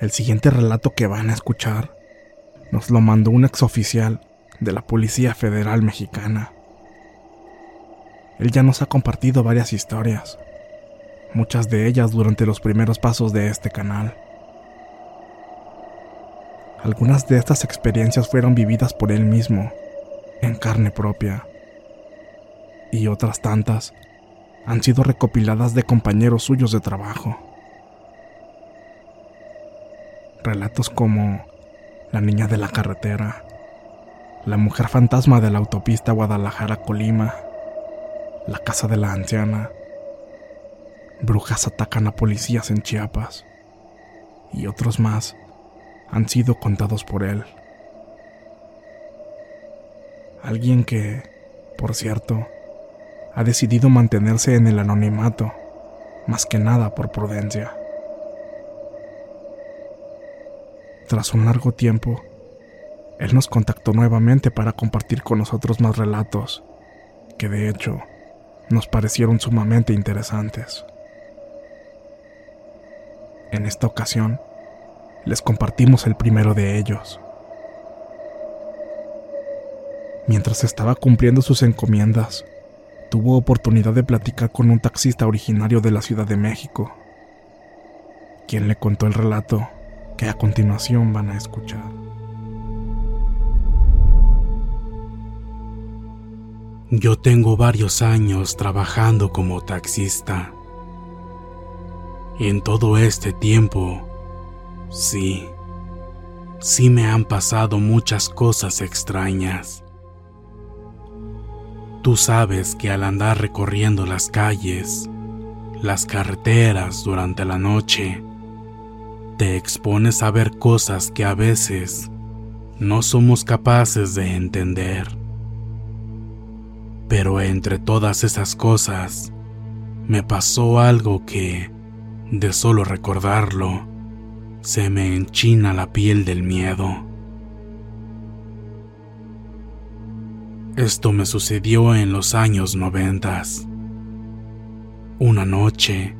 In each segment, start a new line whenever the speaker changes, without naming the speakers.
El siguiente relato que van a escuchar nos lo mandó un exoficial de la Policía Federal Mexicana. Él ya nos ha compartido varias historias, muchas de ellas durante los primeros pasos de este canal. Algunas de estas experiencias fueron vividas por él mismo, en carne propia, y otras tantas han sido recopiladas de compañeros suyos de trabajo. Relatos como La niña de la carretera, La mujer fantasma de la autopista Guadalajara-Colima, La casa de la anciana, Brujas atacan a policías en Chiapas y otros más han sido contados por él. Alguien que, por cierto, ha decidido mantenerse en el anonimato, más que nada por prudencia. Tras un largo tiempo, él nos contactó nuevamente para compartir con nosotros más relatos, que de hecho nos parecieron sumamente interesantes. En esta ocasión, les compartimos el primero de ellos. Mientras estaba cumpliendo sus encomiendas, tuvo oportunidad de platicar con un taxista originario de la Ciudad de México, quien le contó el relato que a continuación van a escuchar.
Yo tengo varios años trabajando como taxista. En todo este tiempo, sí, sí me han pasado muchas cosas extrañas. Tú sabes que al andar recorriendo las calles, las carreteras durante la noche, te expones a ver cosas que a veces no somos capaces de entender. Pero entre todas esas cosas, me pasó algo que, de solo recordarlo, se me enchina la piel del miedo. Esto me sucedió en los años noventas. Una noche,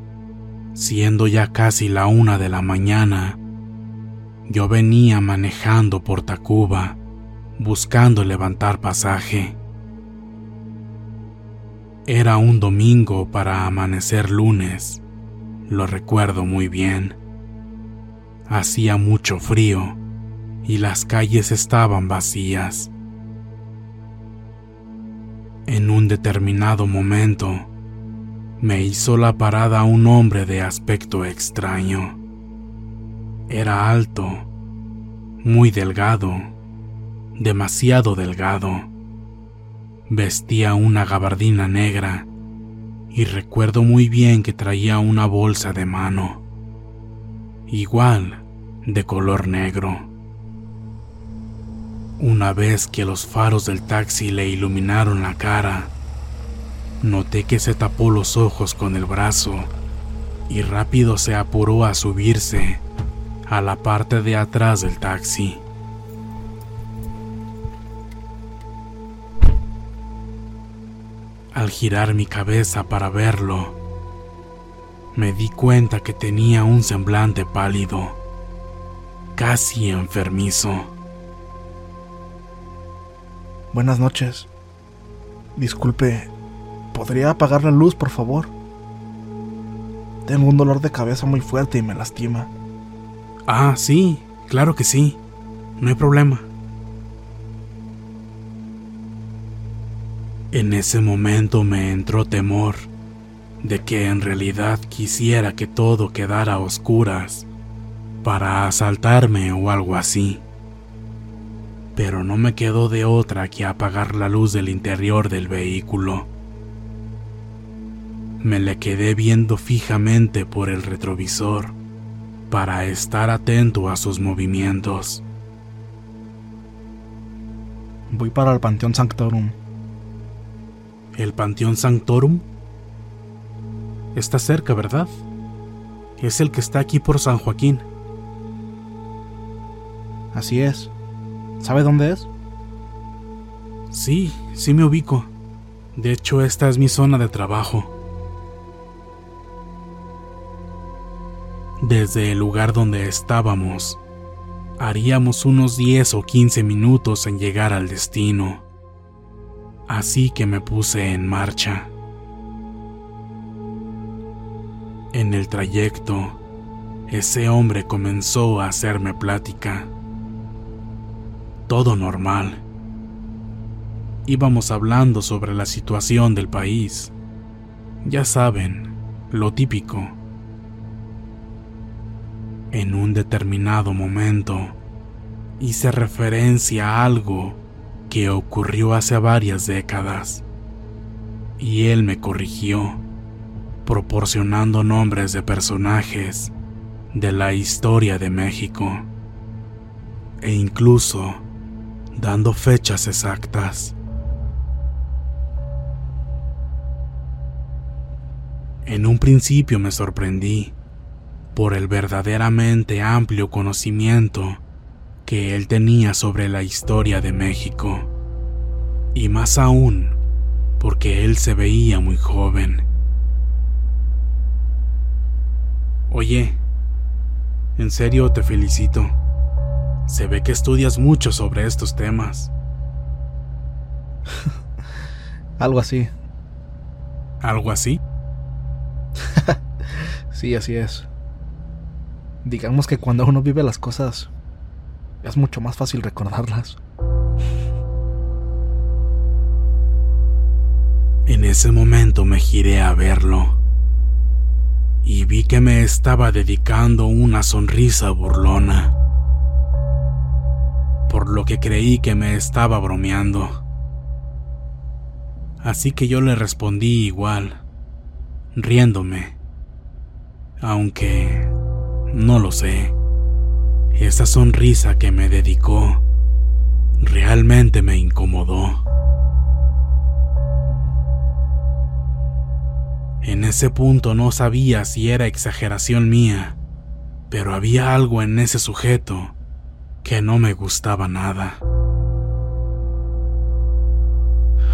siendo ya casi la una de la mañana, yo venía manejando por Tacuba, buscando levantar pasaje. Era un domingo para amanecer lunes, lo recuerdo muy bien. Hacía mucho frío y las calles estaban vacías. En un determinado momento, me hizo la parada un hombre de aspecto extraño. Era alto, muy delgado, demasiado delgado. Vestía una gabardina negra y recuerdo muy bien que traía una bolsa de mano, igual de color negro. Una vez que los faros del taxi le iluminaron la cara, Noté que se tapó los ojos con el brazo y rápido se apuró a subirse a la parte de atrás del taxi. Al girar mi cabeza para verlo, me di cuenta que tenía un semblante pálido, casi enfermizo.
Buenas noches. Disculpe, ¿podría apagar la luz, por favor? Tengo un dolor de cabeza muy fuerte y me lastima.
Ah, sí, claro que sí. No hay problema. En ese momento me entró temor de que en realidad quisiera que todo quedara a oscuras para asaltarme o algo así. Pero no me quedó de otra que apagar la luz del interior del vehículo. Me le quedé viendo fijamente por el retrovisor para estar atento a sus movimientos.
Voy para el Panteón Sanctorum.
¿El Panteón Sanctorum? Está cerca, ¿verdad? Es el que está aquí por San Joaquín.
Así es. ¿Sabe dónde es?
Sí, sí me ubico. De hecho, esta es mi zona de trabajo. Desde el lugar donde estábamos, haríamos unos 10 o 15 minutos en llegar al destino. Así que me puse en marcha. En el trayecto, ese hombre comenzó a hacerme plática. Todo normal. Íbamos hablando sobre la situación del país. Ya saben, lo típico. En un determinado momento, hice referencia a algo que ocurrió hace varias décadas. Y él me corrigió, proporcionando nombres de personajes de la historia de México, e incluso dando fechas exactas. En un principio me sorprendí por el verdaderamente amplio conocimiento que él tenía sobre la historia de México, y más aún porque él se veía muy joven. Oye, en serio te felicito. Se ve que estudias mucho sobre estos temas.
Algo así.
¿Algo así?
sí, así es. Digamos que cuando uno vive las cosas es mucho más fácil recordarlas.
En ese momento me giré a verlo y vi que me estaba dedicando una sonrisa burlona, por lo que creí que me estaba bromeando. Así que yo le respondí igual, riéndome, aunque no lo sé. Esa sonrisa que me dedicó realmente me incomodó. En ese punto no sabía si era exageración mía, pero había algo en ese sujeto que no me gustaba nada.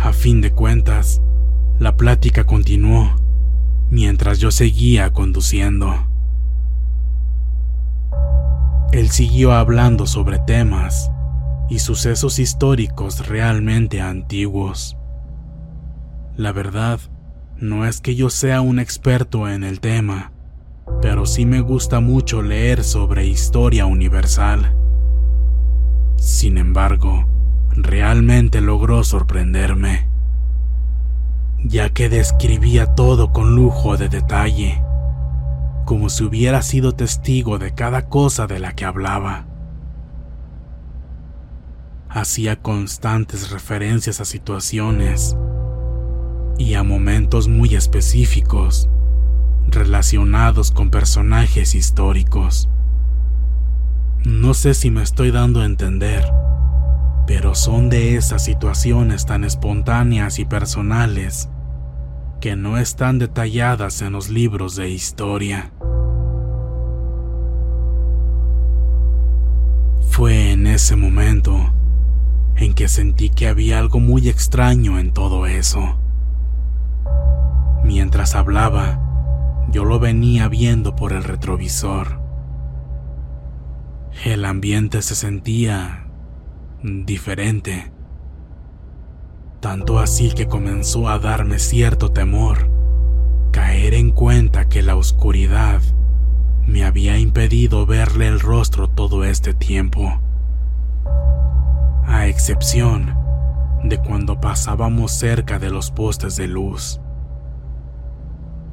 A fin de cuentas, la plática continuó mientras yo seguía conduciendo. Él siguió hablando sobre temas y sucesos históricos realmente antiguos. La verdad, no es que yo sea un experto en el tema, pero sí me gusta mucho leer sobre historia universal. Sin embargo, realmente logró sorprenderme, ya que describía todo con lujo de detalle como si hubiera sido testigo de cada cosa de la que hablaba. Hacía constantes referencias a situaciones y a momentos muy específicos relacionados con personajes históricos. No sé si me estoy dando a entender, pero son de esas situaciones tan espontáneas y personales que no están detalladas en los libros de historia. Fue en ese momento en que sentí que había algo muy extraño en todo eso. Mientras hablaba, yo lo venía viendo por el retrovisor. El ambiente se sentía diferente. Tanto así que comenzó a darme cierto temor, caer en cuenta que la oscuridad me había impedido verle el rostro todo este tiempo. A excepción de cuando pasábamos cerca de los postes de luz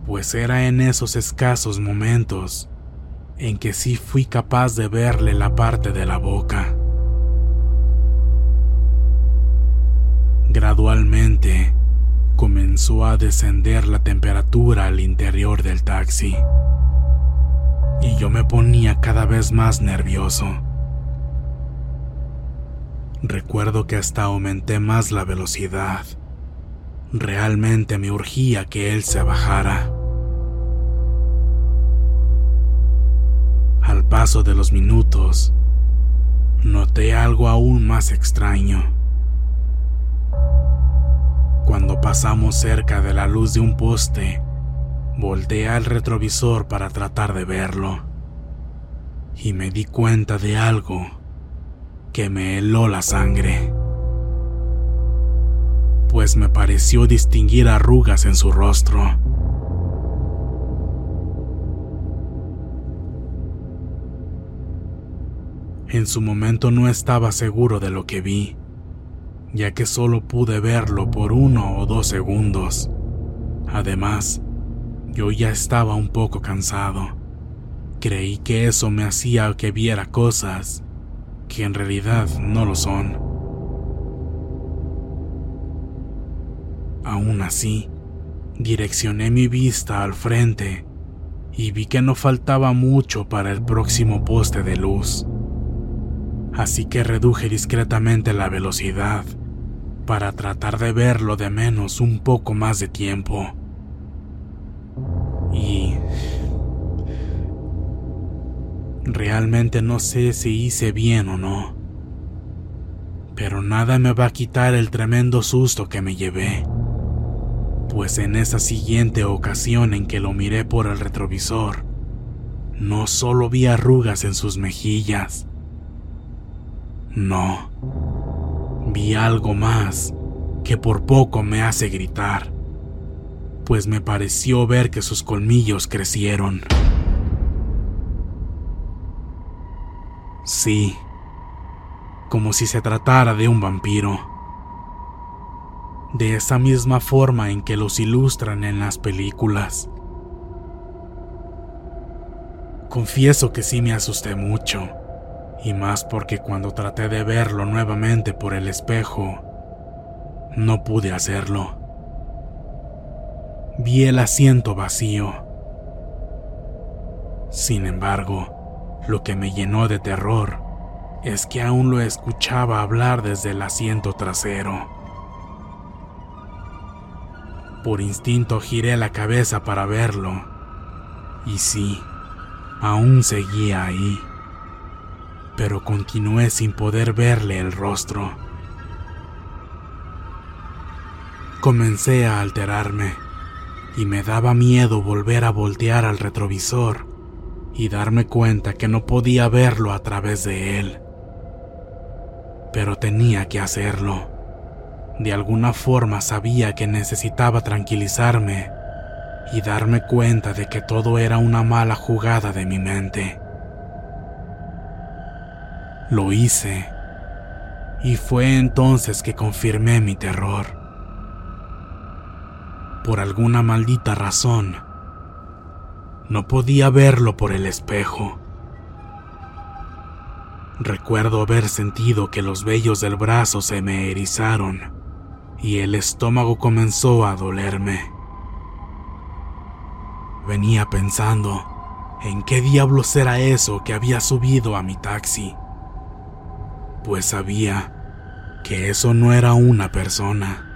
pues era en esos escasos momentos en que sí fui capaz de verle la parte de la boca. Gradualmente comenzó a descender la temperatura al interior del taxi y yo me ponía cada vez más nervioso. Recuerdo que hasta aumenté más la velocidad Realmente me urgía que él se bajara. Al paso de los minutos, noté algo aún más extraño. Cuando pasamos cerca de la luz de un poste, volteé al retrovisor para tratar de verlo. Y me di cuenta de algo que me heló la sangre pues me pareció distinguir arrugas en su rostro. En su momento no estaba seguro de lo que vi, ya que solo pude verlo por uno o dos segundos. Además, yo ya estaba un poco cansado. Creí que eso me hacía que viera cosas que en realidad no lo son. Aún así, direccioné mi vista al frente y vi que no faltaba mucho para el próximo poste de luz. Así que reduje discretamente la velocidad para tratar de verlo de menos un poco más de tiempo. Y... Realmente no sé si hice bien o no. Pero nada me va a quitar el tremendo susto que me llevé pues en esa siguiente ocasión en que lo miré por el retrovisor, no solo vi arrugas en sus mejillas, no, vi algo más que por poco me hace gritar, pues me pareció ver que sus colmillos crecieron. Sí, como si se tratara de un vampiro de esa misma forma en que los ilustran en las películas. Confieso que sí me asusté mucho, y más porque cuando traté de verlo nuevamente por el espejo, no pude hacerlo. Vi el asiento vacío. Sin embargo, lo que me llenó de terror es que aún lo escuchaba hablar desde el asiento trasero. Por instinto giré la cabeza para verlo. Y sí, aún seguía ahí. Pero continué sin poder verle el rostro. Comencé a alterarme y me daba miedo volver a voltear al retrovisor y darme cuenta que no podía verlo a través de él. Pero tenía que hacerlo. De alguna forma sabía que necesitaba tranquilizarme y darme cuenta de que todo era una mala jugada de mi mente. Lo hice y fue entonces que confirmé mi terror. Por alguna maldita razón, no podía verlo por el espejo. Recuerdo haber sentido que los vellos del brazo se me erizaron y el estómago comenzó a dolerme. Venía pensando en qué diablos era eso que había subido a mi taxi, pues sabía que eso no era una persona.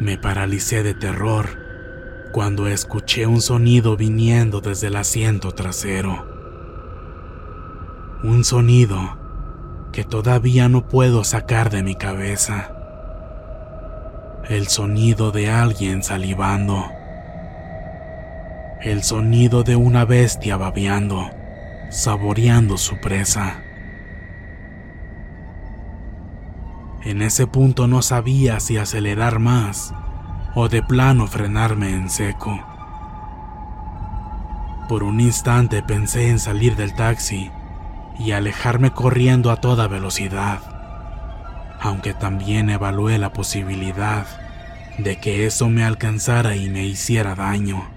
Me paralicé de terror cuando escuché un sonido viniendo desde el asiento trasero. Un sonido que todavía no puedo sacar de mi cabeza. El sonido de alguien salivando. El sonido de una bestia babeando, saboreando su presa. En ese punto no sabía si acelerar más o de plano frenarme en seco. Por un instante pensé en salir del taxi y alejarme corriendo a toda velocidad, aunque también evalué la posibilidad de que eso me alcanzara y me hiciera daño.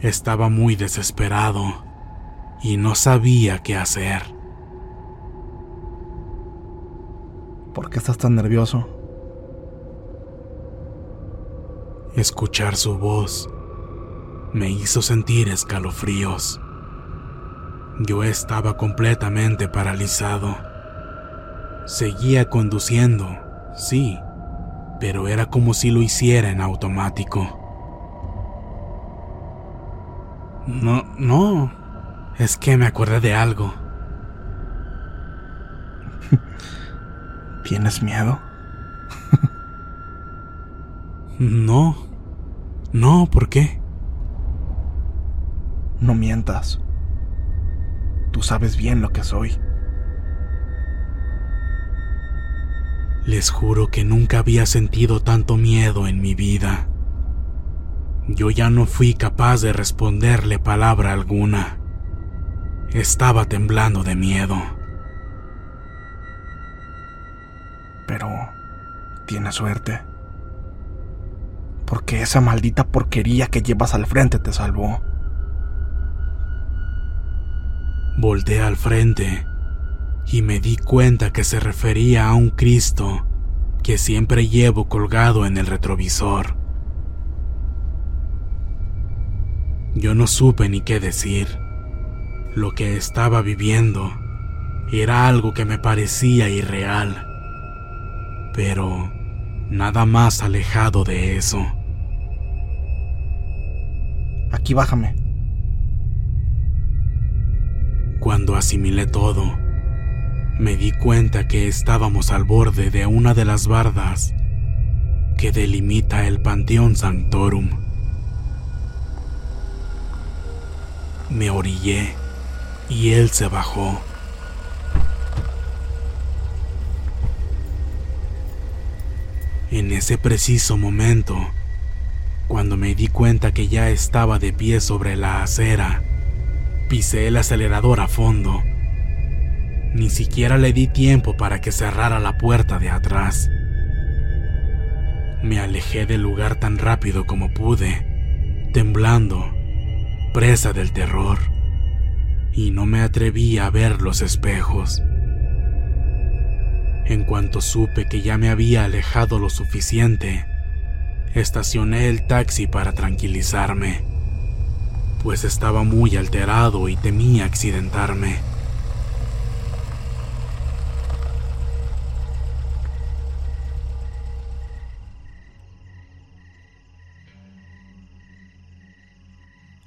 Estaba muy desesperado y no sabía qué hacer.
¿Por qué estás tan nervioso?
Escuchar su voz me hizo sentir escalofríos. Yo estaba completamente paralizado. Seguía conduciendo, sí, pero era como si lo hiciera en automático. No, no, es que me acordé de algo.
¿Tienes miedo?
no, no, ¿por qué?
No mientas. Tú sabes bien lo que soy.
Les juro que nunca había sentido tanto miedo en mi vida. Yo ya no fui capaz de responderle palabra alguna. Estaba temblando de miedo.
Pero tienes suerte. Porque esa maldita porquería que llevas al frente te salvó.
Volté al frente y me di cuenta que se refería a un Cristo que siempre llevo colgado en el retrovisor. Yo no supe ni qué decir. Lo que estaba viviendo era algo que me parecía irreal, pero nada más alejado de eso.
Aquí bájame.
Cuando asimilé todo, me di cuenta que estábamos al borde de una de las bardas que delimita el Panteón Sanctorum. Me orillé y él se bajó. En ese preciso momento, cuando me di cuenta que ya estaba de pie sobre la acera, Pisé el acelerador a fondo. Ni siquiera le di tiempo para que cerrara la puerta de atrás. Me alejé del lugar tan rápido como pude, temblando, presa del terror, y no me atreví a ver los espejos. En cuanto supe que ya me había alejado lo suficiente, estacioné el taxi para tranquilizarme pues estaba muy alterado y temía accidentarme.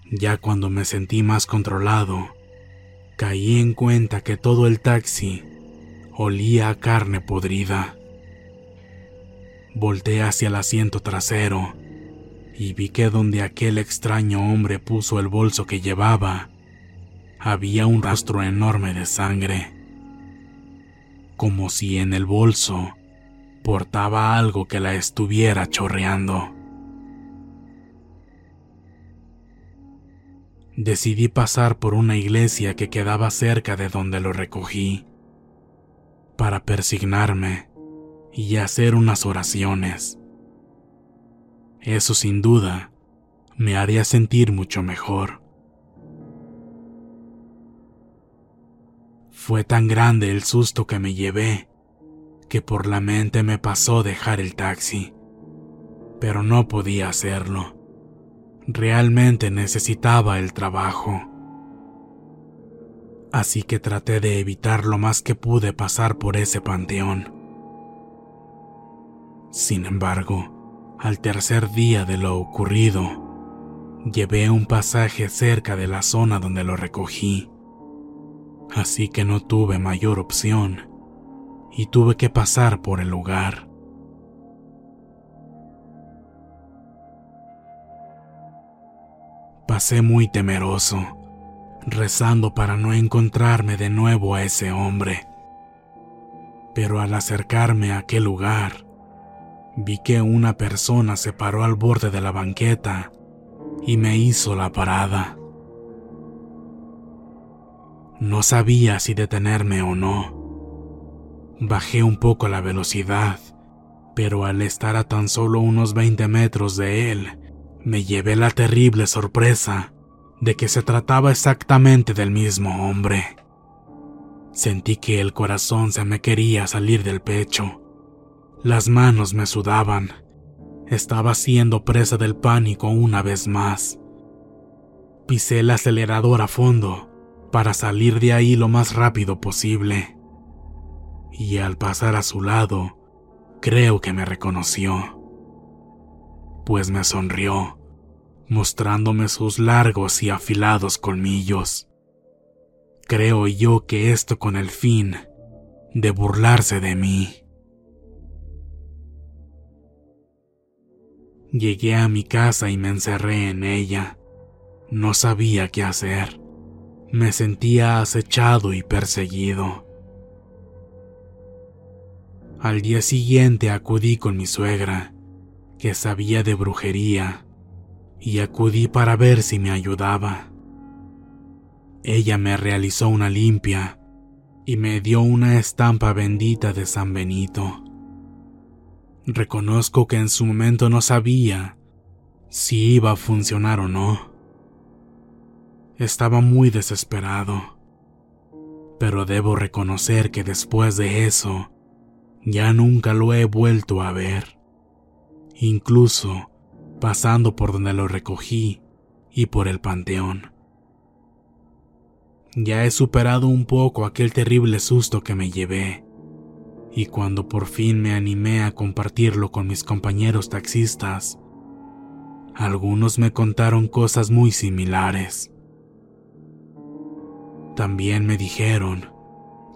Ya cuando me sentí más controlado, caí en cuenta que todo el taxi olía a carne podrida. Volté hacia el asiento trasero y vi que donde aquel extraño hombre puso el bolso que llevaba, había un rastro enorme de sangre, como si en el bolso portaba algo que la estuviera chorreando. Decidí pasar por una iglesia que quedaba cerca de donde lo recogí, para persignarme y hacer unas oraciones. Eso sin duda me haría sentir mucho mejor. Fue tan grande el susto que me llevé que por la mente me pasó dejar el taxi, pero no podía hacerlo. Realmente necesitaba el trabajo. Así que traté de evitar lo más que pude pasar por ese panteón. Sin embargo, al tercer día de lo ocurrido, llevé un pasaje cerca de la zona donde lo recogí. Así que no tuve mayor opción y tuve que pasar por el lugar. Pasé muy temeroso, rezando para no encontrarme de nuevo a ese hombre. Pero al acercarme a aquel lugar, vi que una persona se paró al borde de la banqueta y me hizo la parada. No sabía si detenerme o no. Bajé un poco la velocidad, pero al estar a tan solo unos 20 metros de él, me llevé la terrible sorpresa de que se trataba exactamente del mismo hombre. Sentí que el corazón se me quería salir del pecho. Las manos me sudaban. Estaba siendo presa del pánico una vez más. Pisé el acelerador a fondo para salir de ahí lo más rápido posible. Y al pasar a su lado, creo que me reconoció pues me sonrió, mostrándome sus largos y afilados colmillos. Creo yo que esto con el fin de burlarse de mí. Llegué a mi casa y me encerré en ella. No sabía qué hacer. Me sentía acechado y perseguido. Al día siguiente acudí con mi suegra que sabía de brujería y acudí para ver si me ayudaba. Ella me realizó una limpia y me dio una estampa bendita de San Benito. Reconozco que en su momento no sabía si iba a funcionar o no. Estaba muy desesperado, pero debo reconocer que después de eso ya nunca lo he vuelto a ver incluso pasando por donde lo recogí y por el panteón. Ya he superado un poco aquel terrible susto que me llevé, y cuando por fin me animé a compartirlo con mis compañeros taxistas, algunos me contaron cosas muy similares. También me dijeron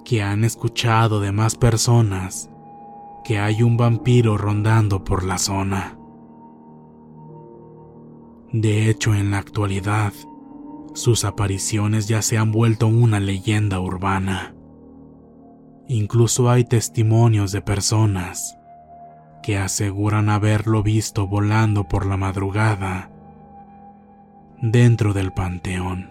que han escuchado de más personas que hay un vampiro rondando por la zona. De hecho, en la actualidad, sus apariciones ya se han vuelto una leyenda urbana. Incluso hay testimonios de personas que aseguran haberlo visto volando por la madrugada dentro del panteón.